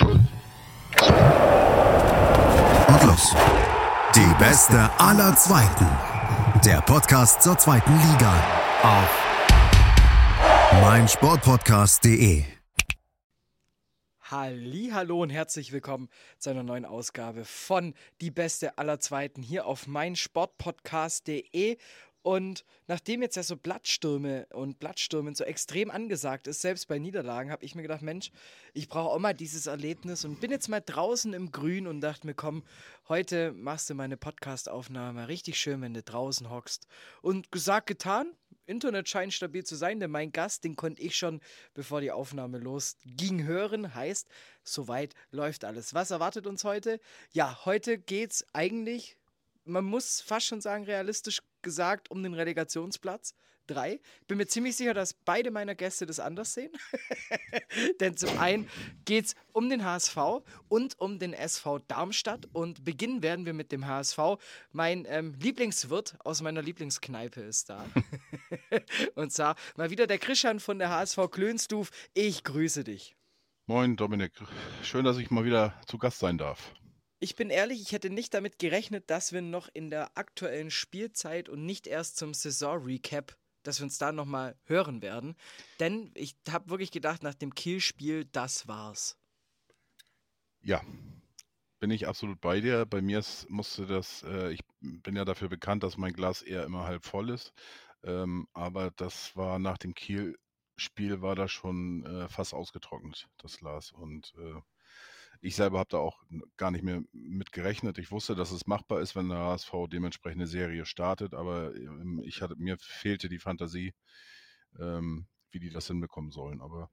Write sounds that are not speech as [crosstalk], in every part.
Und los. Die beste aller Zweiten. Der Podcast zur zweiten Liga auf meinsportpodcast.de. Hallo und herzlich willkommen zu einer neuen Ausgabe von Die Beste aller Zweiten hier auf meinsportpodcast.de. Und nachdem jetzt ja so Blattstürme und Blattstürmen so extrem angesagt ist, selbst bei Niederlagen, habe ich mir gedacht, Mensch, ich brauche auch mal dieses Erlebnis und bin jetzt mal draußen im Grün und dachte mir, komm, heute machst du meine Podcast-Aufnahme richtig schön, wenn du draußen hockst. Und gesagt, getan, Internet scheint stabil zu sein, denn mein Gast, den konnte ich schon, bevor die Aufnahme losging, hören. Heißt, soweit läuft alles. Was erwartet uns heute? Ja, heute geht es eigentlich, man muss fast schon sagen, realistisch gesagt, um den Relegationsplatz. Drei. Bin mir ziemlich sicher, dass beide meiner Gäste das anders sehen. [laughs] Denn zum einen geht es um den HSV und um den SV Darmstadt. Und beginnen werden wir mit dem HSV. Mein ähm, Lieblingswirt aus meiner Lieblingskneipe ist da. [laughs] und zwar mal wieder der Christian von der HSV Klönstuf. Ich grüße dich. Moin Dominik, schön, dass ich mal wieder zu Gast sein darf. Ich bin ehrlich, ich hätte nicht damit gerechnet, dass wir noch in der aktuellen Spielzeit und nicht erst zum Saison-Recap, dass wir uns da nochmal hören werden. Denn ich habe wirklich gedacht, nach dem Kiel-Spiel, das war's. Ja, bin ich absolut bei dir. Bei mir musste das, äh, ich bin ja dafür bekannt, dass mein Glas eher immer halb voll ist. Ähm, aber das war nach dem Kiel-Spiel war da schon äh, fast ausgetrocknet, das Glas. Und äh, ich selber habe da auch gar nicht mehr mit gerechnet. Ich wusste, dass es machbar ist, wenn der HSV dementsprechend eine Serie startet, aber ähm, ich hatte, mir fehlte die Fantasie, ähm, wie die das hinbekommen sollen. Aber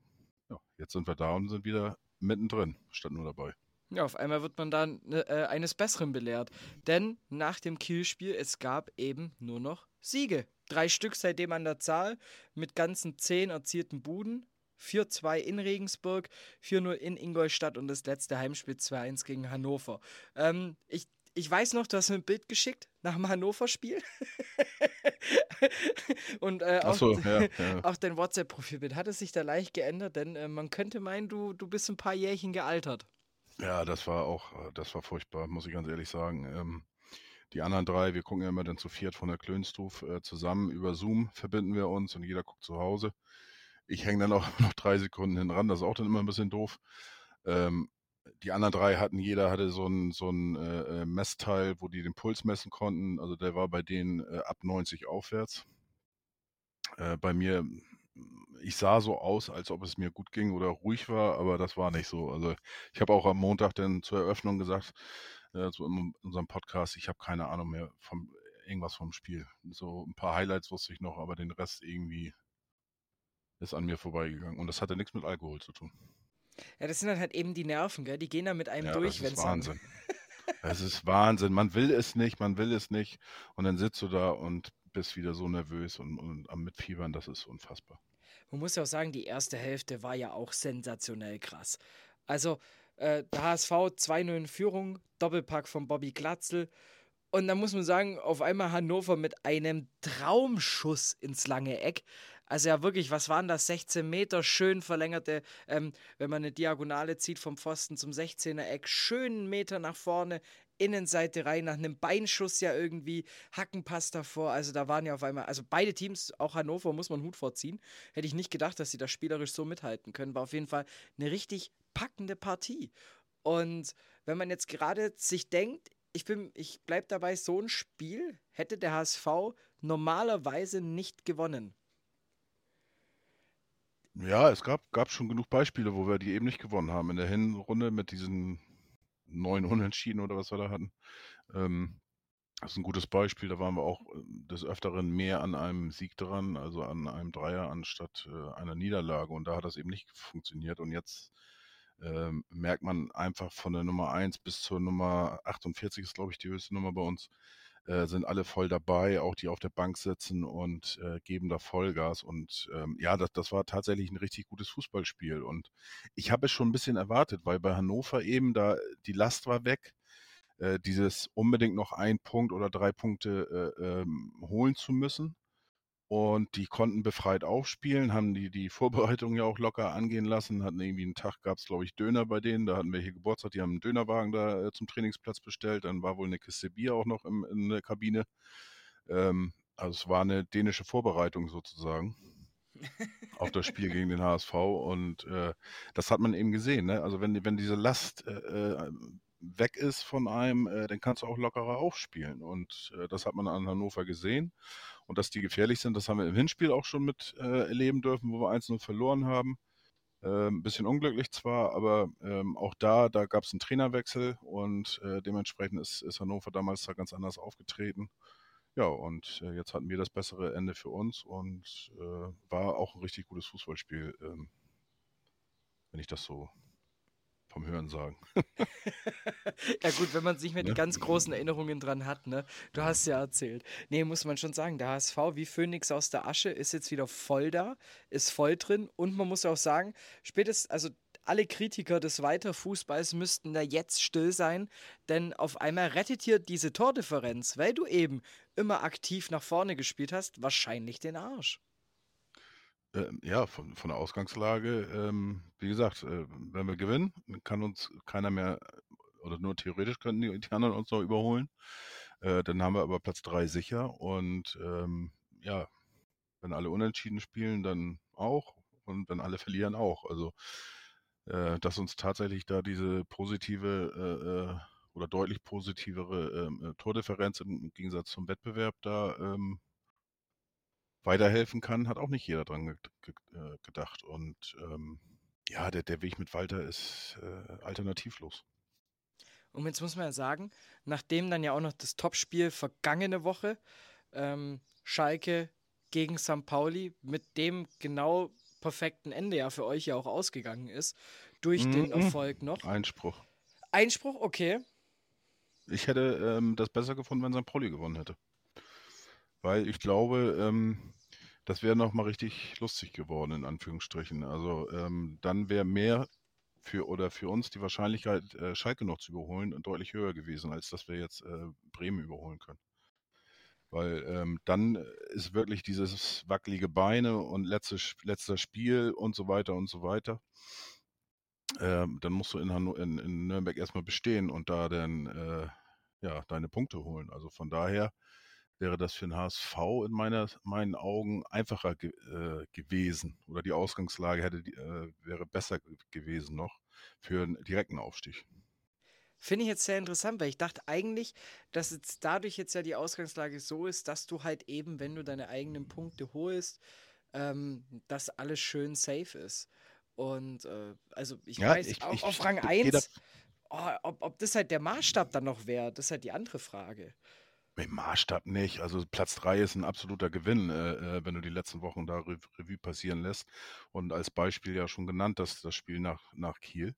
ja, jetzt sind wir da und sind wieder mittendrin, statt nur dabei. Ja, auf einmal wird man dann ne, äh, eines Besseren belehrt. Denn nach dem Kielspiel, es gab eben nur noch Siege. Drei Stück seitdem an der Zahl mit ganzen zehn erzielten Buden. 4-2 in Regensburg, 4-0 in Ingolstadt und das letzte Heimspiel 2-1 gegen Hannover. Ähm, ich, ich weiß noch, du hast mir ein Bild geschickt nach dem Hannover-Spiel. [laughs] und äh, auch, so, [laughs] ja, ja. auch dein WhatsApp-Profilbild hat es sich da leicht geändert, denn äh, man könnte meinen, du, du bist ein paar Jährchen gealtert. Ja, das war auch, äh, das war furchtbar, muss ich ganz ehrlich sagen. Ähm, die anderen drei, wir gucken ja immer dann zu viert von der Klönstuf äh, zusammen. Über Zoom verbinden wir uns und jeder guckt zu Hause. Ich hänge dann auch [laughs] noch drei Sekunden hin ran, das ist auch dann immer ein bisschen doof. Ähm, die anderen drei hatten, jeder hatte so ein, so ein äh, äh Messteil, wo die den Puls messen konnten. Also der war bei denen äh, ab 90 aufwärts. Äh, bei mir, ich sah so aus, als ob es mir gut ging oder ruhig war, aber das war nicht so. Also ich habe auch am Montag dann zur Eröffnung gesagt, äh, so in unserem Podcast, ich habe keine Ahnung mehr vom irgendwas vom Spiel. So ein paar Highlights wusste ich noch, aber den Rest irgendwie ist an mir vorbeigegangen. Und das hatte nichts mit Alkohol zu tun. Ja, das sind dann halt eben die Nerven, gell? Die gehen da mit einem ja, durch, wenn es. Wahnsinn. Es ist Wahnsinn. Man will es nicht, man will es nicht. Und dann sitzt du da und bist wieder so nervös und, und am Mitfiebern, das ist unfassbar. Man muss ja auch sagen, die erste Hälfte war ja auch sensationell krass. Also, äh, der HSV 2-0 in Führung, Doppelpack von Bobby Glatzel. Und dann muss man sagen, auf einmal Hannover mit einem Traumschuss ins lange Eck. Also ja wirklich, was waren das? 16 Meter, schön verlängerte, ähm, wenn man eine Diagonale zieht vom Pfosten zum 16er Eck, schönen Meter nach vorne, Innenseite rein, nach einem Beinschuss ja irgendwie, Hackenpass davor. Also da waren ja auf einmal, also beide Teams, auch Hannover, muss man Hut vorziehen. Hätte ich nicht gedacht, dass sie da spielerisch so mithalten können. War auf jeden Fall eine richtig packende Partie. Und wenn man jetzt gerade sich denkt, ich bin, ich bleib dabei, so ein Spiel hätte der HSV normalerweise nicht gewonnen. Ja, es gab, gab schon genug Beispiele, wo wir die eben nicht gewonnen haben. In der Hinrunde mit diesen neun Unentschieden oder was wir da hatten. Ähm, das ist ein gutes Beispiel. Da waren wir auch äh, des Öfteren mehr an einem Sieg dran, also an einem Dreier anstatt äh, einer Niederlage. Und da hat das eben nicht funktioniert. Und jetzt ähm, merkt man einfach von der Nummer 1 bis zur Nummer 48 ist, glaube ich, die höchste Nummer bei uns, äh, sind alle voll dabei, auch die auf der Bank sitzen und äh, geben da Vollgas. Und ähm, ja, das, das war tatsächlich ein richtig gutes Fußballspiel. Und ich habe es schon ein bisschen erwartet, weil bei Hannover eben da die Last war weg. Äh, dieses unbedingt noch ein Punkt oder drei Punkte äh, ähm, holen zu müssen. Und die konnten befreit aufspielen, haben die, die Vorbereitung ja auch locker angehen lassen, hatten irgendwie einen Tag, gab es glaube ich Döner bei denen, da hatten wir hier Geburtstag, die haben einen Dönerwagen da äh, zum Trainingsplatz bestellt, dann war wohl eine Kiste Bier auch noch im, in der Kabine. Ähm, also es war eine dänische Vorbereitung sozusagen auf das Spiel gegen den HSV und äh, das hat man eben gesehen. Ne? Also wenn, wenn diese Last äh, äh, weg ist von einem, äh, dann kannst du auch lockerer aufspielen und äh, das hat man an Hannover gesehen und dass die gefährlich sind, das haben wir im Hinspiel auch schon mit äh, erleben dürfen, wo wir 1-0 verloren haben. Ein ähm, bisschen unglücklich zwar, aber ähm, auch da, da gab es einen Trainerwechsel und dementsprechend ist, ist Hannover damals da ganz anders aufgetreten. Ja, und äh, jetzt hatten wir das bessere Ende für uns und äh, war auch ein richtig gutes Fußballspiel, ähm, wenn ich das so vom Hören sagen. [laughs] [laughs] ja gut, wenn man sich mit ja? ganz großen Erinnerungen dran hat, ne? Du hast ja erzählt. Nee, muss man schon sagen, der HSV wie Phönix aus der Asche ist jetzt wieder voll da, ist voll drin und man muss auch sagen, spätestens, also alle Kritiker des Weiterfußballs müssten da jetzt still sein, denn auf einmal rettet hier diese Tordifferenz, weil du eben immer aktiv nach vorne gespielt hast, wahrscheinlich den Arsch. Ähm, ja, von, von der Ausgangslage, ähm, wie gesagt, äh, wenn wir gewinnen, kann uns keiner mehr, oder nur theoretisch könnten die, die anderen uns noch überholen. Äh, dann haben wir aber Platz 3 sicher und ähm, ja, wenn alle unentschieden spielen, dann auch und wenn alle [laughs] verlieren auch. Also äh, dass uns tatsächlich da diese positive äh, äh oder deutlich positivere ähm, äh, Tordifferenz im Gegensatz zum Wettbewerb da ähm, weiterhelfen kann, hat auch nicht jeder dran ge ge äh, gedacht. Und ähm, ja, der, der Weg mit Walter ist äh, alternativlos. Und jetzt muss man ja sagen, nachdem dann ja auch noch das Topspiel vergangene Woche, ähm, Schalke gegen St. Pauli, mit dem genau perfekten Ende ja für euch ja auch ausgegangen ist, durch mhm. den Erfolg noch. Einspruch. Einspruch, okay. Ich hätte ähm, das besser gefunden, wenn St. Pauli gewonnen hätte. Weil ich glaube, ähm, das wäre nochmal richtig lustig geworden, in Anführungsstrichen. Also ähm, dann wäre mehr für oder für uns die Wahrscheinlichkeit, äh, Schalke noch zu überholen, deutlich höher gewesen, als dass wir jetzt äh, Bremen überholen können. Weil ähm, dann ist wirklich dieses wackelige Beine und letztes, letzter Spiel und so weiter und so weiter. Ähm, dann musst du in, Hanno in, in, Nürnberg erstmal bestehen und da dann äh, ja, deine Punkte holen. Also von daher wäre das für den HSV in meiner, meinen Augen einfacher ge äh, gewesen oder die Ausgangslage hätte, äh, wäre besser gewesen noch für einen direkten Aufstieg. Finde ich jetzt sehr interessant, weil ich dachte eigentlich, dass jetzt dadurch jetzt ja die Ausgangslage so ist, dass du halt eben, wenn du deine eigenen Punkte holst, ähm, dass alles schön safe ist. Und äh, also ich ja, weiß, ich, auch ich, auf Rang 1, oh, ob, ob das halt der Maßstab dann noch wäre, das ist halt die andere Frage. Im Maßstab nicht. Also Platz 3 ist ein absoluter Gewinn, äh, äh, wenn du die letzten Wochen da Revue passieren lässt. Und als Beispiel ja schon genannt, dass das Spiel nach, nach Kiel.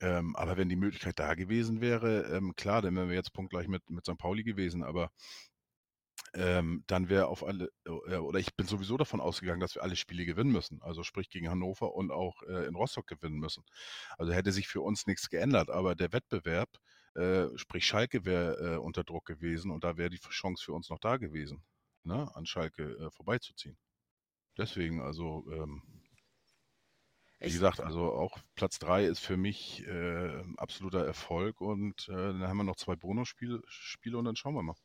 Ähm, aber wenn die Möglichkeit da gewesen wäre, ähm, klar, dann wären wir jetzt punktgleich mit, mit St. Pauli gewesen, aber ähm, dann wäre auf alle, äh, oder ich bin sowieso davon ausgegangen, dass wir alle Spiele gewinnen müssen. Also sprich gegen Hannover und auch äh, in Rostock gewinnen müssen. Also hätte sich für uns nichts geändert, aber der Wettbewerb, äh, sprich Schalke wäre äh, unter Druck gewesen und da wäre die Chance für uns noch da gewesen, ne, an Schalke äh, vorbeizuziehen. Deswegen, also ähm, wie gesagt, also auch Platz 3 ist für mich äh, absoluter Erfolg und äh, dann haben wir noch zwei Bonusspiele Spiele und dann schauen wir mal.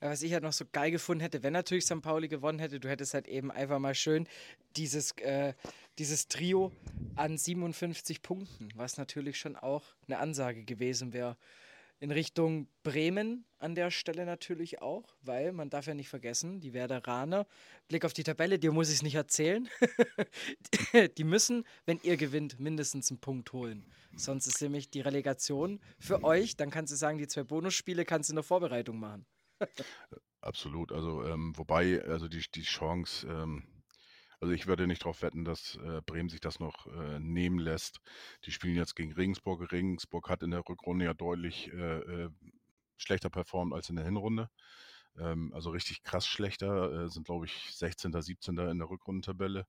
Ja, was ich halt noch so geil gefunden hätte, wenn natürlich St. Pauli gewonnen hätte, du hättest halt eben einfach mal schön dieses, äh, dieses Trio an 57 Punkten, was natürlich schon auch eine Ansage gewesen wäre in Richtung Bremen an der Stelle natürlich auch, weil man darf ja nicht vergessen, die Werderaner, Blick auf die Tabelle, dir muss ich es nicht erzählen, [laughs] die müssen, wenn ihr gewinnt, mindestens einen Punkt holen. Sonst ist nämlich die Relegation für euch, dann kannst du sagen, die zwei Bonusspiele kannst du in der Vorbereitung machen. [laughs] Absolut, also ähm, wobei, also die, die Chance, ähm, also ich würde nicht darauf wetten, dass äh, Bremen sich das noch äh, nehmen lässt. Die spielen jetzt gegen Regensburg. Regensburg hat in der Rückrunde ja deutlich äh, äh schlechter performt als in der Hinrunde. Ähm, also richtig krass schlechter, äh, sind glaube ich 16., 17. in der Rückrundentabelle.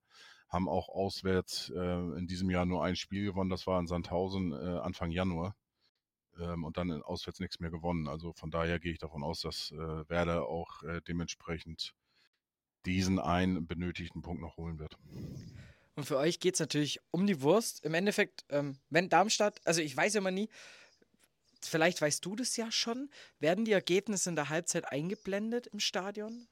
Haben auch auswärts äh, in diesem Jahr nur ein Spiel gewonnen, das war in Sandhausen Anfang Januar. Ähm, und dann auswärts nichts mehr gewonnen. Also von daher gehe ich davon aus, dass Werder auch dementsprechend diesen einen benötigten Punkt noch holen wird. Und für euch geht es natürlich um die Wurst. Im Endeffekt, ähm, wenn Darmstadt, also ich weiß ja mal nie, vielleicht weißt du das ja schon, werden die Ergebnisse in der Halbzeit eingeblendet im Stadion?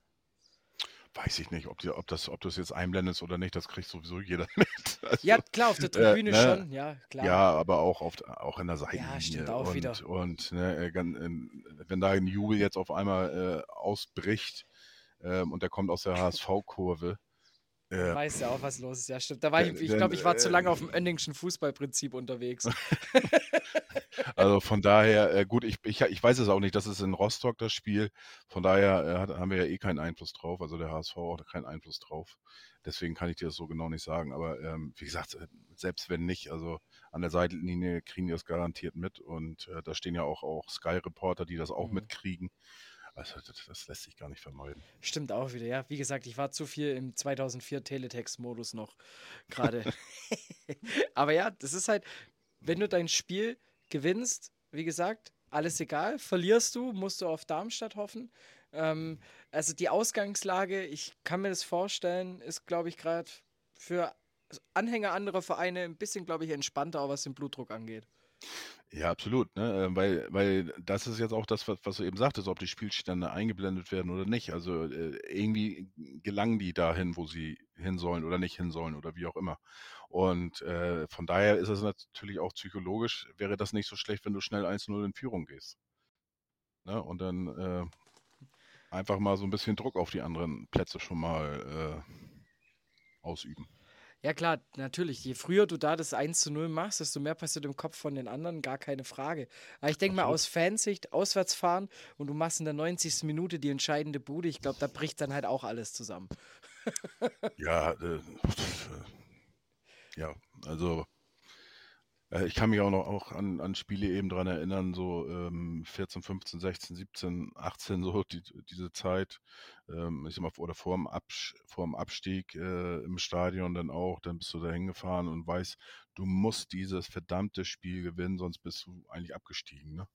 Weiß ich nicht, ob, die, ob, das, ob das jetzt einblendest oder nicht, das kriegt sowieso jeder [laughs] mit. Also, ja, klar, auf der Tribüne äh, ne, schon, ja, klar. Ja, aber auch, auf, auch in der Seite. Ja, stimmt auch und, wieder. Und ne, äh, wenn da ein Jubel jetzt auf einmal äh, ausbricht ähm, und der kommt aus der HSV-Kurve, ja. Weiß ja auch, was los ist. Ja, stimmt. Da war ich, ich glaube, ich war äh, zu lange auf dem Önningschen Fußballprinzip unterwegs. [laughs] also von daher, äh, gut, ich, ich, ich weiß es auch nicht, das ist in Rostock das Spiel. Von daher äh, hat, haben wir ja eh keinen Einfluss drauf. Also der HSV hat keinen Einfluss drauf. Deswegen kann ich dir das so genau nicht sagen. Aber ähm, wie gesagt, äh, selbst wenn nicht, also an der Seitenlinie kriegen die das garantiert mit. Und äh, da stehen ja auch, auch Sky-Reporter, die das auch mhm. mitkriegen. Also das, das, lässt sich gar nicht vermeiden. Stimmt auch wieder, ja. Wie gesagt, ich war zu viel im 2004 Teletext-Modus noch gerade. [laughs] [laughs] Aber ja, das ist halt, wenn du dein Spiel gewinnst, wie gesagt, alles egal. Verlierst du, musst du auf Darmstadt hoffen. Ähm, also die Ausgangslage, ich kann mir das vorstellen, ist, glaube ich, gerade für Anhänger anderer Vereine ein bisschen, glaube ich, entspannter, auch was den Blutdruck angeht. Ja, absolut, ne? Äh, weil, weil das ist jetzt auch das, was, was du eben sagtest, ob die Spielstände eingeblendet werden oder nicht. Also äh, irgendwie gelangen die dahin, wo sie hin sollen oder nicht hin sollen oder wie auch immer. Und äh, von daher ist es natürlich auch psychologisch, wäre das nicht so schlecht, wenn du schnell 1-0 in Führung gehst. Ne? Und dann äh, einfach mal so ein bisschen Druck auf die anderen Plätze schon mal äh, ausüben. Ja, klar, natürlich. Je früher du da das 1 zu 0 machst, desto mehr passiert im Kopf von den anderen, gar keine Frage. Aber ich denke mal, aus Fansicht, auswärts fahren und du machst in der 90. Minute die entscheidende Bude, ich glaube, da bricht dann halt auch alles zusammen. ja, äh, [laughs] ja, also äh, ich kann mich auch noch auch an, an Spiele eben dran erinnern, so ähm, 14, 15, 16, 17, 18, so die, diese Zeit. Ähm, ich sag mal, oder vor dem, Abs vor dem Abstieg äh, im Stadion dann auch, dann bist du da hingefahren und weißt, du musst dieses verdammte Spiel gewinnen, sonst bist du eigentlich abgestiegen. Ne?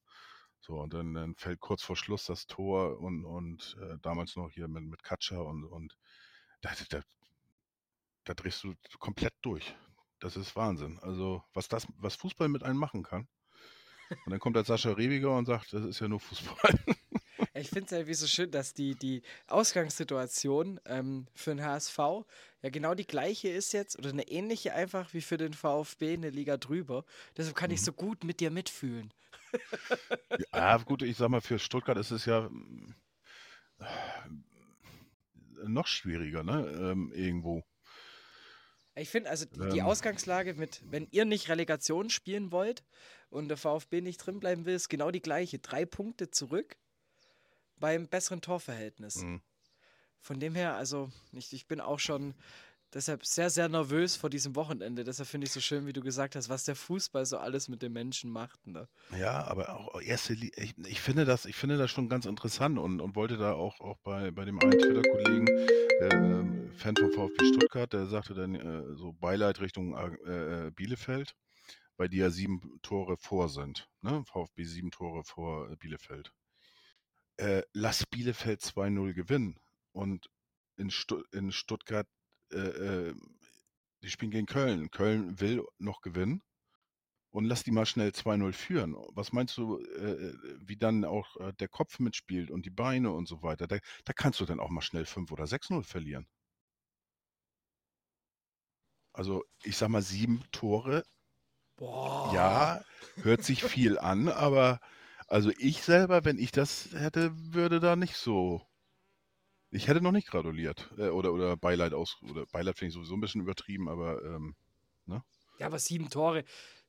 So, und dann, dann fällt kurz vor Schluss das Tor und, und äh, damals noch hier mit, mit Katscher und, und da, da, da drehst du komplett durch. Das ist Wahnsinn. Also, was das, was Fußball mit einem machen kann. Und dann kommt der Sascha Rebiger und sagt, das ist ja nur Fußball. [laughs] Ich finde es ja wie so schön, dass die, die Ausgangssituation ähm, für den HSV ja genau die gleiche ist jetzt oder eine ähnliche einfach wie für den VfB eine Liga drüber. Deshalb kann mhm. ich so gut mit dir mitfühlen. Ja, gut, ich sag mal, für Stuttgart ist es ja äh, noch schwieriger, ne? Ähm, irgendwo. Ich finde also die, die, ähm. Ausgangslage mit, wenn ihr nicht Relegation spielen wollt und der VfB nicht drin bleiben will, ist genau die gleiche. Drei Punkte zurück beim besseren Torverhältnis. Mhm. Von dem her, also ich, ich bin auch schon deshalb sehr, sehr nervös vor diesem Wochenende. Deshalb finde ich so schön, wie du gesagt hast, was der Fußball so alles mit den Menschen macht. Ne? Ja, aber auch erste, ich, ich, finde das, ich finde das schon ganz interessant und, und wollte da auch, auch bei, bei dem einen Twitter-Kollegen, äh, Fan von VfB Stuttgart, der sagte dann äh, so Beileid Richtung äh, äh Bielefeld, bei die ja sieben Tore vor sind. Ne? VfB sieben Tore vor äh, Bielefeld. Äh, lass Bielefeld 2-0 gewinnen und in, Stu in Stuttgart äh, äh, die spielen gegen Köln. Köln will noch gewinnen und lass die mal schnell 2-0 führen. Was meinst du, äh, wie dann auch äh, der Kopf mitspielt und die Beine und so weiter? Da, da kannst du dann auch mal schnell 5 oder 6-0 verlieren. Also, ich sag mal, sieben Tore. Boah. Ja, hört sich viel an, aber also ich selber, wenn ich das hätte, würde da nicht so ich hätte noch nicht gratuliert. Äh, oder, oder Beileid aus. Oder Beileid finde ich sowieso ein bisschen übertrieben, aber ähm, ne? Ja, aber sieben Tore.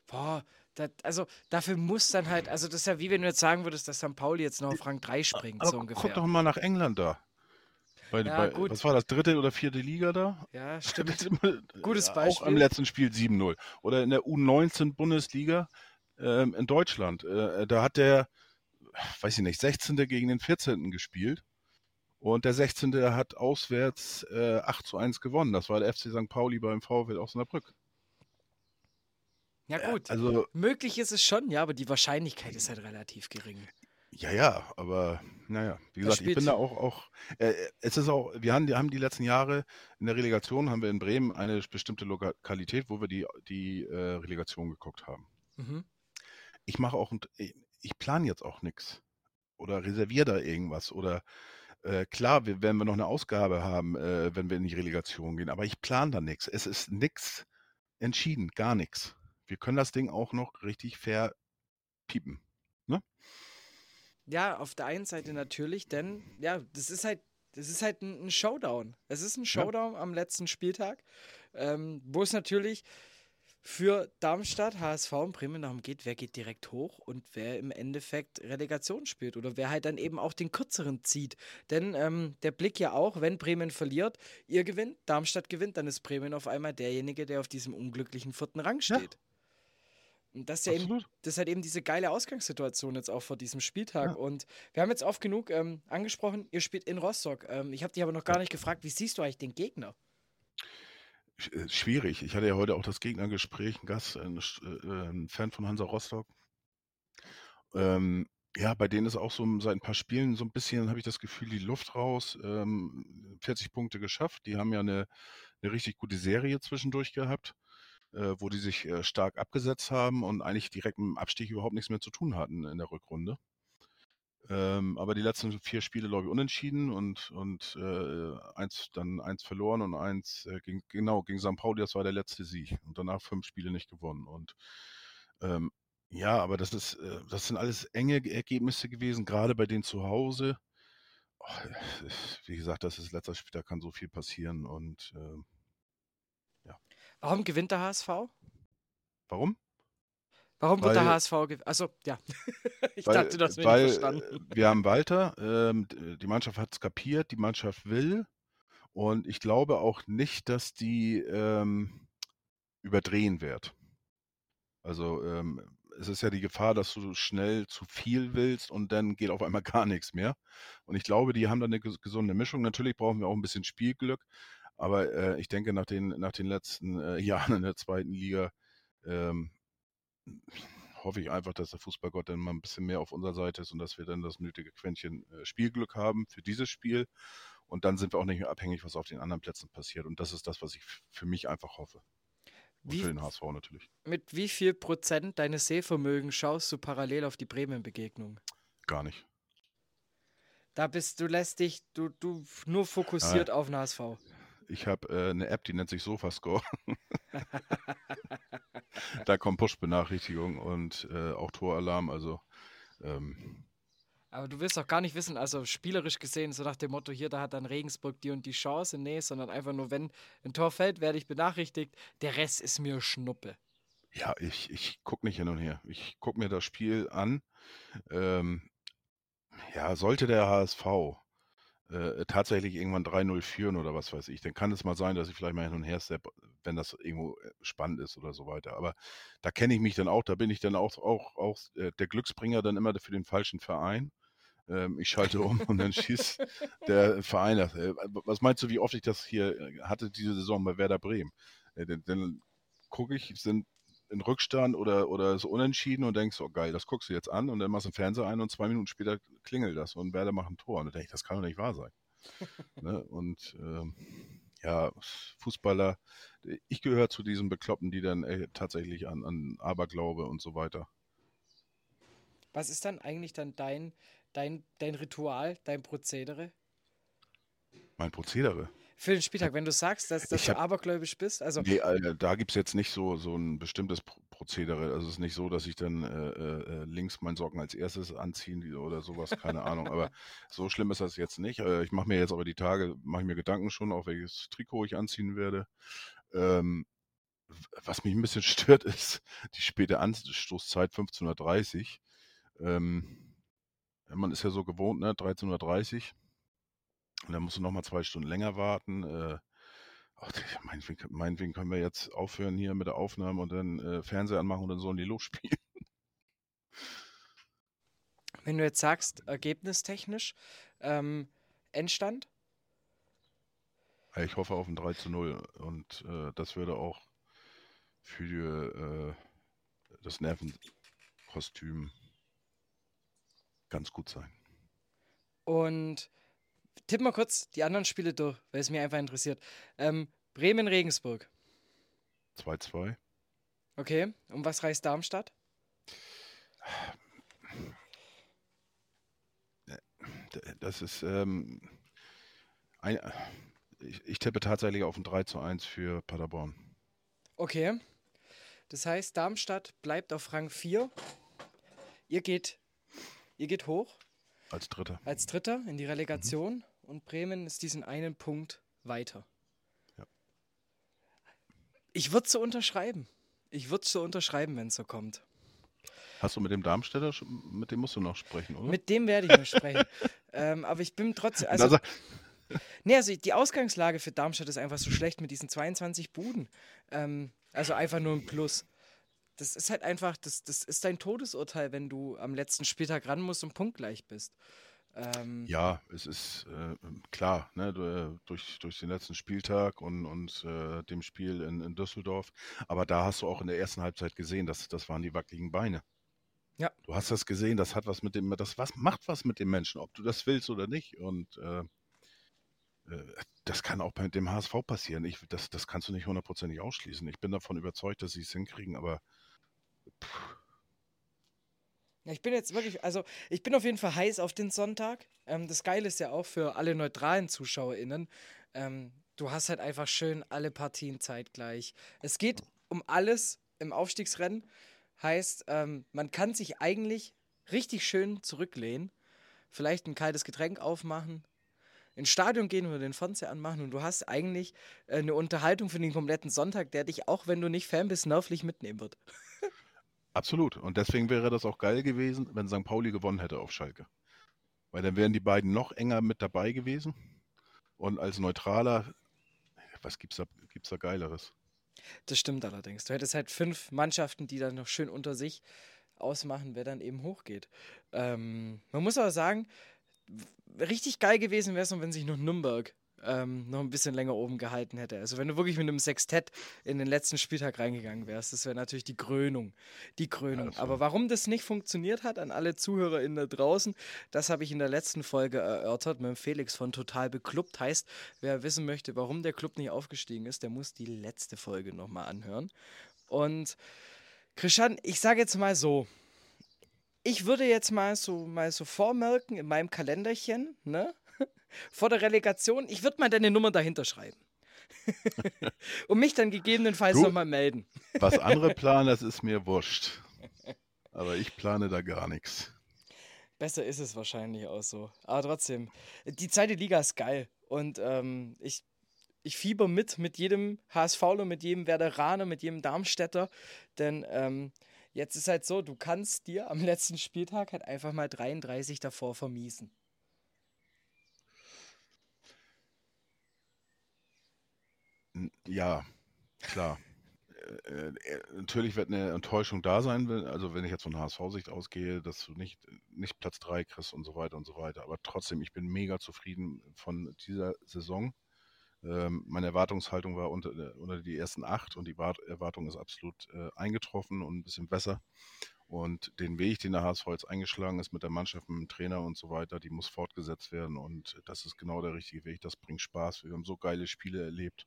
Boah, das, also dafür muss dann halt, also das ist ja wie wenn du jetzt sagen würdest, dass St. Pauli jetzt noch auf Rang 3 springt, aber so ungefähr. Guck doch mal nach England da. Bei, ja, bei, was war das, dritte oder vierte Liga da? Ja, [laughs] stimmt. Immer, Gutes Beispiel. Auch am letzten Spiel 7-0. Oder in der U19 Bundesliga ähm, in Deutschland. Äh, da hat der, weiß ich nicht, 16. gegen den 14. gespielt. Und der 16. hat auswärts äh, 8 zu 1 gewonnen. Das war der FC St. Pauli beim VfL Osnabrück. Ja, gut. Also, Möglich ist es schon, ja, aber die Wahrscheinlichkeit ist halt relativ gering. Ja, ja, aber naja, wie gesagt, ich bin da auch, auch äh, es ist auch, wir haben, wir haben die letzten Jahre in der Relegation, haben wir in Bremen eine bestimmte Lokalität, wo wir die, die äh, Relegation geguckt haben. Mhm. Ich mache auch, ich plane jetzt auch nichts oder reserviere da irgendwas oder äh, klar, wir, werden wir noch eine Ausgabe haben, äh, wenn wir in die Relegation gehen, aber ich plane da nichts. Es ist nichts entschieden, gar nichts. Wir können das Ding auch noch richtig fair piepen. Ne? Ja, auf der einen Seite natürlich, denn ja, das ist halt, das ist halt ein, ein Showdown. Es ist ein Showdown am letzten Spieltag, ähm, wo es natürlich für Darmstadt, HSV und Bremen darum geht, wer geht direkt hoch und wer im Endeffekt Relegation spielt oder wer halt dann eben auch den kürzeren zieht. Denn ähm, der Blick ja auch, wenn Bremen verliert, ihr gewinnt, Darmstadt gewinnt, dann ist Bremen auf einmal derjenige, der auf diesem unglücklichen vierten Rang Ja. steht. Und das ist ja eben das ist halt eben diese geile Ausgangssituation jetzt auch vor diesem Spieltag. Ja. Und wir haben jetzt oft genug ähm, angesprochen, ihr spielt in Rostock. Ähm, ich habe dich aber noch gar nicht gefragt, wie siehst du eigentlich den Gegner? Äh, Schwierig. Ich hatte ja heute auch das Gegnergespräch, ein Gast, ein, Sch- äh, ein Fan von Hansa Rostock. Ähm, ja, bei denen ist auch so seit ein paar Spielen so ein bisschen, habe ich das Gefühl, die Luft raus. Ähm, 40 Punkte geschafft. Die haben ja eine, eine richtig gute Serie zwischendurch gehabt, äh, wo die sich äh, stark abgesetzt haben und eigentlich direkt mit dem Abstieg überhaupt nichts mehr zu tun hatten in der Rückrunde. Ähm, aber die letzten vier Spiele, glaube ich, unentschieden und, und äh, eins, dann eins verloren und eins äh, gegen, genau, gegen St. Pauli, das war der letzte Sieg. Und danach fünf Spiele nicht gewonnen. Und ähm, ja, aber das ist, äh, das sind alles enge Ergebnisse gewesen, gerade bei denen zu Hause. Oh, wie gesagt, das ist letzter Spiel, da kann so viel passieren. Und äh, Warum gewinnt der HSV? warum? Warum wird der Weil- HSV gewinnen? Achso, ja. [laughs] ich Weil- dachte, weil, nicht verstanden. Wir haben Walter, ähm, die Mannschaft hat es kapiert, die Mannschaft will. Und ich glaube auch nicht, dass die ähm, überdrehen wird. Also ähm, es ist ja die Gefahr, dass du schnell zu viel willst und dann geht auf einmal [laughs] gar nichts mehr. Und ich glaube, die haben da eine ges- gesunde Mischung. Natürlich brauchen wir auch ein bisschen Spielglück, aber äh, ich denke, nach den, nach den letzten äh, [laughs] Jahren in der zweiten Liga ähm, hoffe ich einfach, dass der Fußballgott dann mal ein bisschen mehr auf unserer Seite ist und dass wir dann das nötige Quäntchen äh, Spielglück haben für dieses Spiel. Und dann sind wir auch nicht mehr abhängig, was auf den anderen Plätzen passiert. Und das ist das, was ich für mich einfach hoffe. Und Wie, für den HSV natürlich. mit wie viel Prozent deines Sehvermögens schaust du parallel auf die Bremen-Begegnung? Gar nicht. Da bist du lässt dich, du, du nur fokussiert auf den HSV. Ich habe äh, eine App, die nennt sich SofaScore. [laughs] da kommt Push-Benachrichtigung und äh, auch Toralarm. Also ähm, Aber du willst doch gar nicht wissen, also spielerisch gesehen, so nach dem Motto, hier, da hat dann Regensburg die und die Chance. Nee, sondern einfach nur, wenn ein Tor fällt, werde ich benachrichtigt. Der Rest ist mir Schnuppe. ja, ich, ich gucke nicht hin und her. Ich gucke mir das Spiel an. Ähm, ja, sollte der HSV äh, tatsächlich irgendwann 3-0 führen oder was weiß ich, dann kann es mal sein, dass ich vielleicht mal hin und her step, wenn das irgendwo äh, spannend ist oder so weiter. Aber da kenne ich mich dann auch, da bin ich dann auch, auch, auch äh, der Glücksbringer dann immer für den falschen Verein. Ähm, ich schalte um und dann schießt [laughs] der Verein das. Äh, was meinst du, wie oft ich das hier hatte diese Saison bei Werder Bremen? Dann dann gucke ich, sind in Rückstand oder, oder so unentschieden und denkst, oh geil, das guckst du jetzt an und dann machst du den Fernseher ein und zwei Minuten später klingelt das und Werder macht ein Tor. Und dann denke ich, das kann doch nicht wahr sein. [laughs] ne? Und ähm, ja, Fußballer, ich gehöre zu diesen Bekloppen, die dann äh, tatsächlich an, an Aberglaube und so weiter. Was ist dann eigentlich dann dein, dein, dein Ritual, dein Prozedere? Mein Prozedere. Für den Spieltag, wenn du sagst, dass, dass Ich du hab- abergläubisch bist, also Nee, Alter, da gibt es jetzt nicht so, so ein bestimmtes Pro Prozedere. Also es ist nicht so, dass ich dann äh, äh, links meinen Socken als erstes anziehen oder sowas, keine Ahnung. Aber so schlimm ist das jetzt nicht. Äh, ich mache mir jetzt aber die Tage, mache ich mir Gedanken schon, auf welches Trikot ich anziehen werde. Ähm, was mich ein bisschen [laughs] stört, ist die späte Anstoßzeit 15.30 Uhr. Ähm, man ist ja so gewohnt, ne? 13.30 Uhr. Und dann musst du nochmal zwei Stunden länger warten. Äh, ach, meinetwegen, meinetwegen können wir jetzt aufhören hier mit der Aufnahme und dann äh, Fernseher anmachen und dann sollen die losspielen. [laughs] wenn du jetzt sagst, ergebnistechnisch, ähm, Endstand, Ich hoffe auf ein 3 zu 0 und äh, das würde auch für äh, das Nervenkostüm ganz gut sein. Und tipp mal kurz die anderen Spiele durch, weil es mir einfach interessiert. Ähm, Bremen-Regensburg. 2-2. Okay. Und was reißt Darmstadt? Das ist. Ähm, ein, ich, ich tippe tatsächlich auf ein 3 zu 1 für Paderborn. Okay. Das heißt, Darmstadt bleibt auf Rang 4. Ihr geht, ihr geht hoch. Als Dritter. Als Dritter in die Relegation. Mhm. Und Bremen ist diesen einen Punkt weiter. Ja. Ich würde es so unterschreiben. Ich würde es so unterschreiben, wenn es so kommt. Hast du mit dem Darmstädter, mit dem musst du noch sprechen, oder? Mit dem werde ich noch sprechen. [laughs] ähm, aber ich bin trotzdem. Also, nee, also die Ausgangslage für Darmstadt ist einfach so schlecht mit diesen 22 Buden. Ähm, also einfach nur ein Plus. Das ist halt einfach, das, das ist dein Todesurteil, wenn du am letzten Spieltag ran musst und punktgleich bist. Ähm, ja, es ist äh, klar, ne, äh, durch, durch den letzten Spieltag und, und äh, dem Spiel in, in Düsseldorf. Aber da hast du auch in der ersten Halbzeit gesehen, dass das waren die wackeligen Beine. Ja. Du hast das gesehen, das hat was mit dem, das was macht was mit dem Menschen, ob du das willst oder nicht. Und äh, äh das kann auch bei dem HSV passieren. Ich, das, das kannst du nicht hundertprozentig ausschließen. Ich bin davon überzeugt, dass sie es hinkriegen, aber ja, ich bin jetzt wirklich, also ich bin auf jeden Fall heiß auf den Sonntag. Ähm, das Geile ist ja auch für alle neutralen ZuschauerInnen. Ähm, du hast halt einfach schön alle Partien zeitgleich. Es geht um alles im Aufstiegsrennen. Heißt, ähm, man kann sich eigentlich richtig schön zurücklehnen, vielleicht ein kaltes Getränk aufmachen, ins Stadion gehen oder den Fernseher anmachen und du hast eigentlich äh, eine Unterhaltung für den kompletten Sonntag, der dich auch, wenn du nicht Fan bist, nervlich mitnehmen wird. [laughs] Absolut. Und deswegen wäre das auch geil gewesen, wenn St. Pauli gewonnen hätte auf Schalke. Weil dann wären die beiden noch enger mit dabei gewesen. Und als Neutraler, was gibt's da, gibt's da Geileres? Das stimmt allerdings. Du hättest halt fünf Mannschaften, die dann noch schön unter sich ausmachen, wer dann eben hochgeht. Ähm, man muss aber sagen, richtig geil gewesen wäre es wenn sich noch Nürnberg ähm, noch ein bisschen länger oben gehalten hätte. Also wenn du wirklich mit einem Sextett in den letzten Spieltag reingegangen wärst, das wäre natürlich die Krönung. Die Krönung. Also. Aber warum das nicht funktioniert hat an alle ZuhörerInnen da draußen, das habe ich in der letzten Folge erörtert mit dem Felix von Total Beklubbt. Heißt, wer wissen möchte, warum der Club nicht aufgestiegen ist, der muss die letzte Folge nochmal anhören. Und Christian, ich sage jetzt mal so, ich würde jetzt mal so mal so vormerken in meinem Kalenderchen, ne? Vor der Relegation, ich würde mal deine Nummer dahinter schreiben. [laughs] und mich dann gegebenenfalls nochmal melden. [laughs] was andere [laughs] planen, das ist mir wurscht. Aber ich plane da gar nichts. Besser ist es wahrscheinlich auch so. Aber trotzdem, die zweite Liga ist geil. Und ähm, ich, ich fieber mit, mit jedem HSVler, mit jedem Werderaner, mit jedem Darmstädter. Denn ähm, jetzt ist halt so, du kannst dir am letzten Spieltag halt einfach mal 33 davor vermiesen. Ja, klar. Äh, äh, natürlich wird eine Enttäuschung da sein, also wenn ich jetzt von HSV-Sicht ausgehe, dass du nicht, nicht Platz 3 kriegst und so weiter und so weiter. Aber trotzdem, ich bin mega zufrieden von dieser Saison. Ähm, meine Erwartungshaltung war unter, äh, unter die ersten acht und die Erwartung ist absolut äh, eingetroffen und ein bisschen besser. Und den Weg, den der HSV jetzt eingeschlagen ist mit der Mannschaft, mit dem Trainer und so weiter, die muss fortgesetzt werden. Und das ist genau der richtige Weg. Das bringt Spaß. Wir haben so geile Spiele erlebt